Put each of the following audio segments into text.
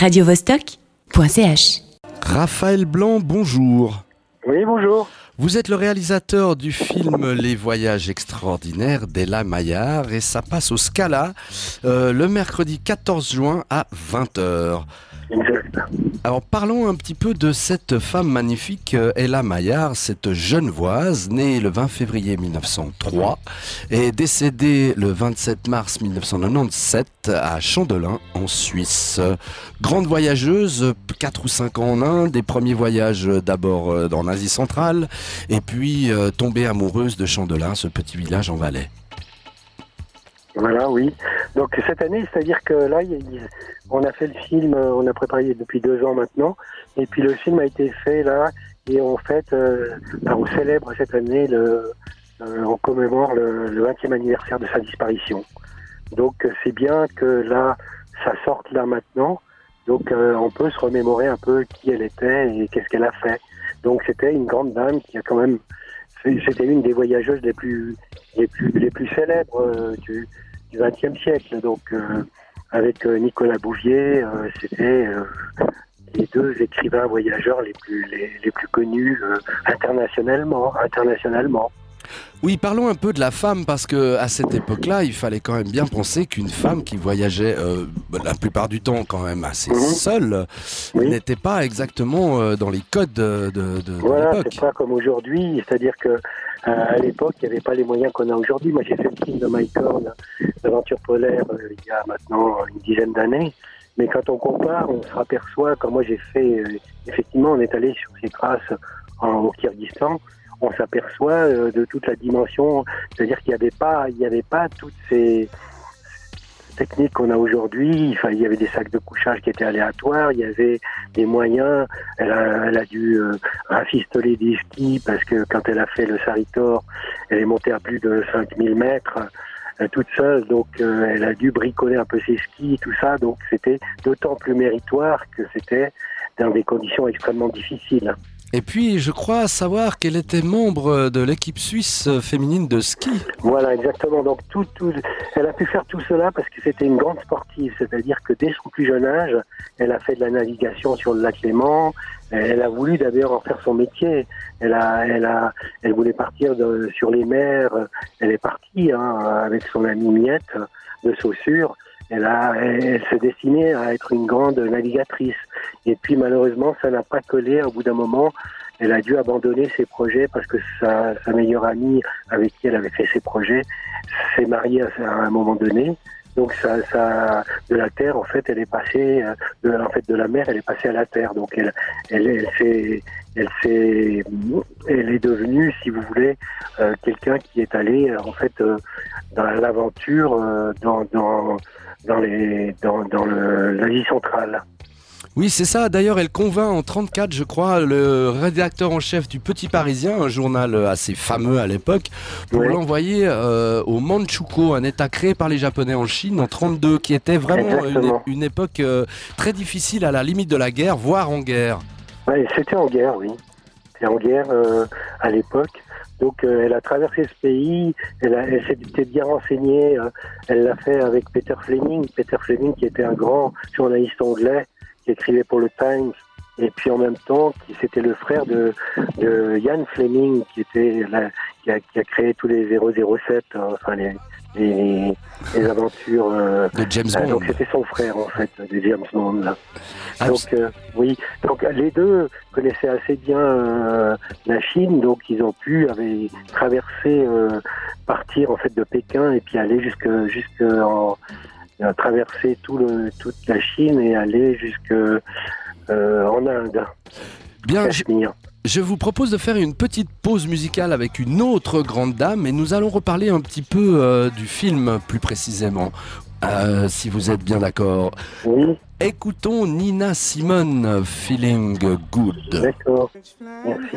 radiovostok.ch. Raphaël Blanc, bonjour. Oui, bonjour. Vous êtes le réalisateur du film Les Voyages extraordinaires d'Ella Maillard et ça passe au Scala euh, le mercredi 14 juin à 20h. Alors parlons un petit peu de cette femme magnifique, euh, Ella Maillard, cette genevoise, née le 20 février 1903 et décédée le 27 mars 1997 à Chandelin en Suisse. Grande voyageuse, 4 ou 5 ans en Inde, des premiers voyages d'abord euh, en Asie centrale et puis euh, tombée amoureuse de Chandelin, ce petit village en Valais. Voilà, oui. Donc cette année, c'est-à-dire que là, on a fait le film, euh, on a préparé depuis deux ans maintenant, et puis le film a été fait là, et en fait, euh, ben, on célèbre cette année, le, euh, on commémore le, le 20e anniversaire de sa disparition. Donc c'est bien que là, ça sorte là maintenant, donc on peut se remémorer un peu qui elle était et qu'est-ce qu'elle a fait. Donc c'était une grande dame qui a quand même, c'était une des voyageuses les plus les plus les plus célèbres du du XXe siècle. Donc, euh, avec euh, Nicolas Bouvier, euh, c'était les deux écrivains voyageurs les plus, les, les plus connus internationalement, internationalement. Oui, parlons un peu de la femme parce que à cette époque-là, il fallait quand même bien penser qu'une femme qui voyageait la plupart du temps quand même assez Mhm. seule n'était pas exactement dans les codes de, de, de Voilà, l'époque. c'est pas comme aujourd'hui, c'est-à-dire que à l'époque, il n'y avait pas les moyens qu'on a aujourd'hui. Moi, j'ai fait le film de Mike Horn, l'aventure polaire, euh, il y a maintenant une dizaine d'années. Mais quand on compare, on se aperçoit, quand moi j'ai fait, euh, effectivement, on est allé sur ces traces en, au Kyrgyzstan, on s'aperçoit euh, de toute la dimension, c'est-à-dire qu'il n'y avait pas, il n'y avait pas toutes ces techniques qu'on a aujourd'hui. Il y avait des sacs de couchage qui étaient aléatoires, il y avait des moyens. Elle a, dû euh, rafistoler des skis parce que quand elle a fait le Saritor, elle est montée à plus de 5000 mètres euh, toute seule, donc elle a dû bricoler un peu ses skis, tout ça, donc c'était d'autant plus méritoire que c'était dans des conditions extrêmement difficiles. Et puis, je crois savoir qu'elle était membre de l'équipe suisse féminine de ski. Voilà, exactement. Donc tout, tout, elle a pu faire tout cela parce que c'était une grande sportive, c'est-à-dire que dès son plus jeune âge, elle a fait de la navigation sur le lac Léman. Elle a voulu d'ailleurs en faire son métier. Elle a, elle a, elle voulait partir sur les mers. Elle est partie hein, avec son amie Miette de Saussure. Elle, a, elle, s'est destinée à être une grande navigatrice. Et puis malheureusement, ça n'a pas collé. Au bout d'un moment, elle a dû abandonner ses projets parce que sa, sa meilleure amie avec qui elle avait fait ses projets s'est mariée à, à un moment donné. Donc ça, ça, de la terre, en fait, elle est passée, euh, de, en fait, de la mer, elle est passée à la terre. Donc elle, elle, elle s'est, elle s'est, elle est devenue, si vous voulez, euh, quelqu'un qui est allé, euh, en fait, euh, dans l'aventure, euh, dans, dans, dans les, dans, dans l'Asie centrale. Oui, c'est ça. D'ailleurs, elle convainc en 34, je crois, le rédacteur en chef du Petit Parisien, un journal assez fameux à l'époque, pour l'envoyer euh, au Manchukuo, un état créé par les Japonais en Chine en 32, qui était vraiment une, époque euh, très difficile à la limite de la guerre, voire en guerre. Ouais, c'était en guerre, oui. C'était en guerre euh, à l'époque. Donc euh, elle a traversé ce pays, elle, elle s'était bien renseignée, euh, elle l'a fait avec Peter Fleming, Peter Fleming qui était un grand journaliste anglais qui écrivait pour le Times, et puis en même temps qui c'était le frère de, de Ian Fleming qui était la- qui, a, qui a créé tous les 007, euh, enfin les, les, les aventures. euh, De James euh, Bond. donc c'était son frère en fait, de James Bond là. Abs- Donc euh, oui, donc les deux connaissaient assez bien la Chine, donc ils ont pu avaient traversé, partir en fait de Pékin et puis aller jusque jusque en traverser tout le toute la Chine et aller jusque euh, en Inde. Bien, je, vous propose de faire une petite pause musicale avec une autre grande dame et nous allons reparler un petit peu euh, du film plus précisément. Euh, si vous êtes bien d'accord. Oui, Écoutons Nina Simone, Feeling Good. d'accord. Merci.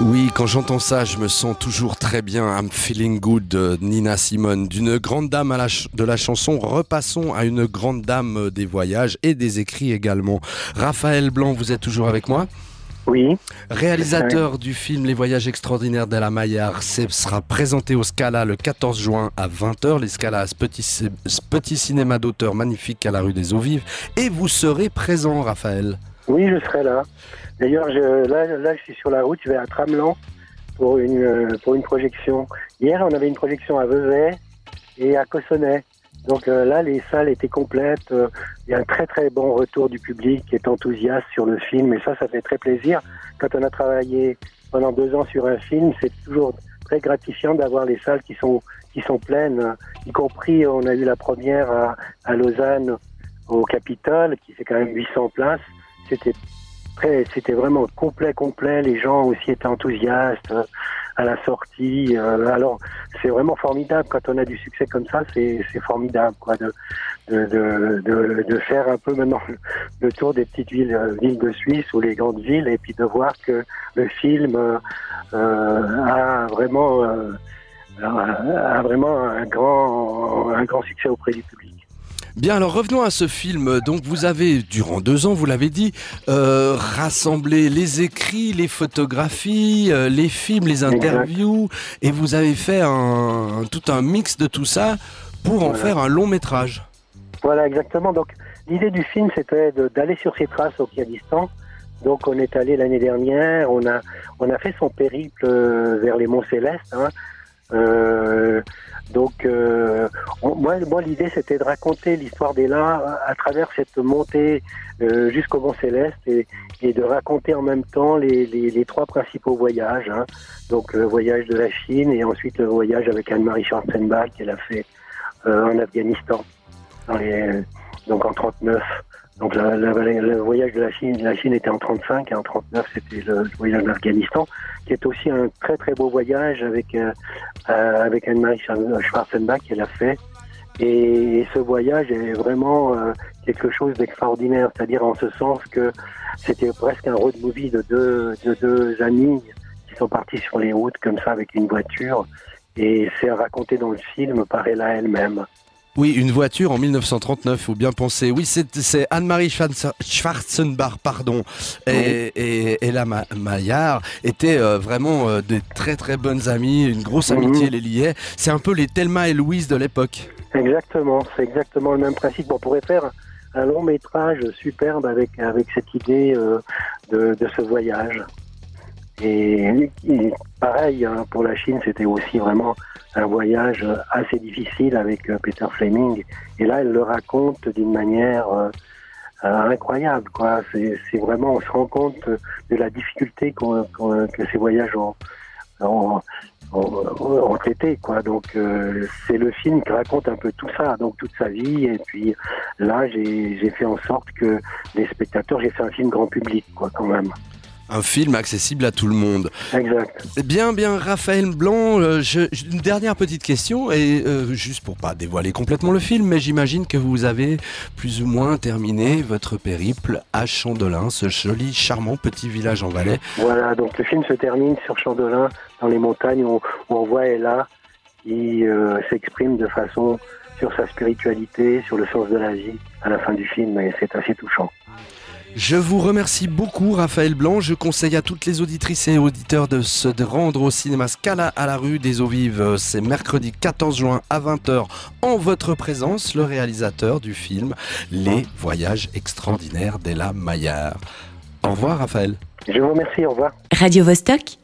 Oui, quand j'entends ça, je me sens toujours très bien. I'm feeling good de Nina Simone. D'une grande dame à la ch- de la chanson, repassons à une grande dame des voyages et des écrits également. Raphaël Blanc, vous êtes toujours avec moi? Oui, Réalisateur du film Les Voyages extraordinaires d'Ella Maillard, sera présenté au Scala le 14 juin à 20h. Les Scala, ce petit, ce petit cinéma d'auteur magnifique à la rue des Eaux Vives. Et vous serez présent, Raphaël. Oui, je serai là. D'ailleurs, là, là, je suis sur la route, je vais à Tramelan pour une, euh, pour une projection. Hier, on avait une projection à Vevey et à Cossonay. Donc euh, là, les salles étaient complètes. Euh, Il y a un très très bon retour du public qui est enthousiaste sur le film. Et ça, ça fait très plaisir. Quand on a travaillé pendant deux ans sur un film, c'est toujours très gratifiant d'avoir les salles qui sont qui sont pleines. Y compris, on a eu la première à, à Lausanne au Capitole, qui fait quand même 800 places. C'était c'était vraiment complet, complet. Les gens aussi étaient enthousiastes euh, à la sortie. Euh, alors, c'est vraiment formidable quand on a du succès comme ça. C'est, c'est formidable, quoi, de, de, de, faire un peu maintenant le tour des petites villes, euh, villes de Suisse ou les grandes villes, et puis de voir que le film a vraiment, a vraiment un grand, un grand succès auprès du public. Bien, alors revenons à ce film. Donc, vous avez, durant deux ans, vous l'avez dit, euh, rassemblé les écrits, les photographies, euh, les films, les interviews, et vous avez fait un, tout un mix de tout ça pour en faire un long métrage. Voilà, exactement. Donc, l'idée du film, c'était d'aller sur ses traces au Kyrgyzstan. Donc, on est allé l'année dernière, on a, on a fait son périple euh, vers les Monts Célestes. hein. Euh, donc, euh, on- moi, moi l'idée, c'était de raconter l'histoire d'Ella à travers cette montée euh, jusqu'au Mont Céleste et, et de raconter en même temps les, les, les trois principaux voyages. hein. Donc, le voyage de la Chine et ensuite le voyage avec Anne-Marie Schwarzenbach qu'elle a fait en Afghanistan dans les, donc en 39. Donc le voyage de la Chine, la Chine était en 35 et en 39 c'était le, voyage d'Afghanistan, qui est aussi un très très beau voyage avec euh, euh, avec Anne-Marie Schwar- Schwarzenbach qu'elle a fait. Et, ce voyage est vraiment euh, quelque chose d'extraordinaire, c'est-à-dire en ce sens que c'était presque un road movie de deux de deux amis qui sont partis sur les routes comme ça avec une voiture. Et c'est raconté dans le film par Ella elle-même. Oui, une voiture en 1939, faut bien penser. Oui, c'est Anne-Marie Schwarzenbach, pardon, et, et, et la Maillard étaient euh, vraiment euh, des très très bonnes amies, une grosse amitié les liait. C'est un peu les Thelma et Louise de l'époque. Exactement, c'est exactement le même principe. On pourrait faire un long métrage superbe avec avec cette idée euh, de, de, ce voyage. Et, pareil, hein, pour la Chine, c'était aussi vraiment un voyage assez difficile avec euh, Peter Fleming. Et là, elle le raconte d'une manière euh, euh, incroyable. Quoi. C'est, vraiment, on se rend compte de la difficulté que ces voyages ont, ont, été. Quoi. Donc, c'est le film qui raconte un peu tout ça, donc toute sa vie. Et puis là, j'ai fait en sorte que les spectateurs, j'ai fait un film grand public, quoi, quand même un film accessible à tout le monde. Exact. Bien, bien, Raphaël Blanc, euh, une dernière petite question, et euh, juste pour pas dévoiler complètement le film, mais j'imagine que vous avez plus ou moins terminé votre périple à Chandelin, ce joli, charmant petit village en Valais. Voilà, donc le film se termine sur Chandelin, dans les montagnes, où, on voit Ella qui euh, s'exprime de façon sur sa spiritualité, sur le sens de la vie à la fin du film, et c'est assez touchant. Je vous remercie beaucoup, Raphaël Blanc. Je conseille à toutes les auditrices et auditeurs de se rendre au cinéma Scala à la rue des Eaux Vives. C'est mercredi 14 juin à 20h en votre présence, le réalisateur du film Les Voyages extraordinaires d'Ella Maillard. Au revoir, Raphaël. Je vous remercie, au revoir. Radio -Vostok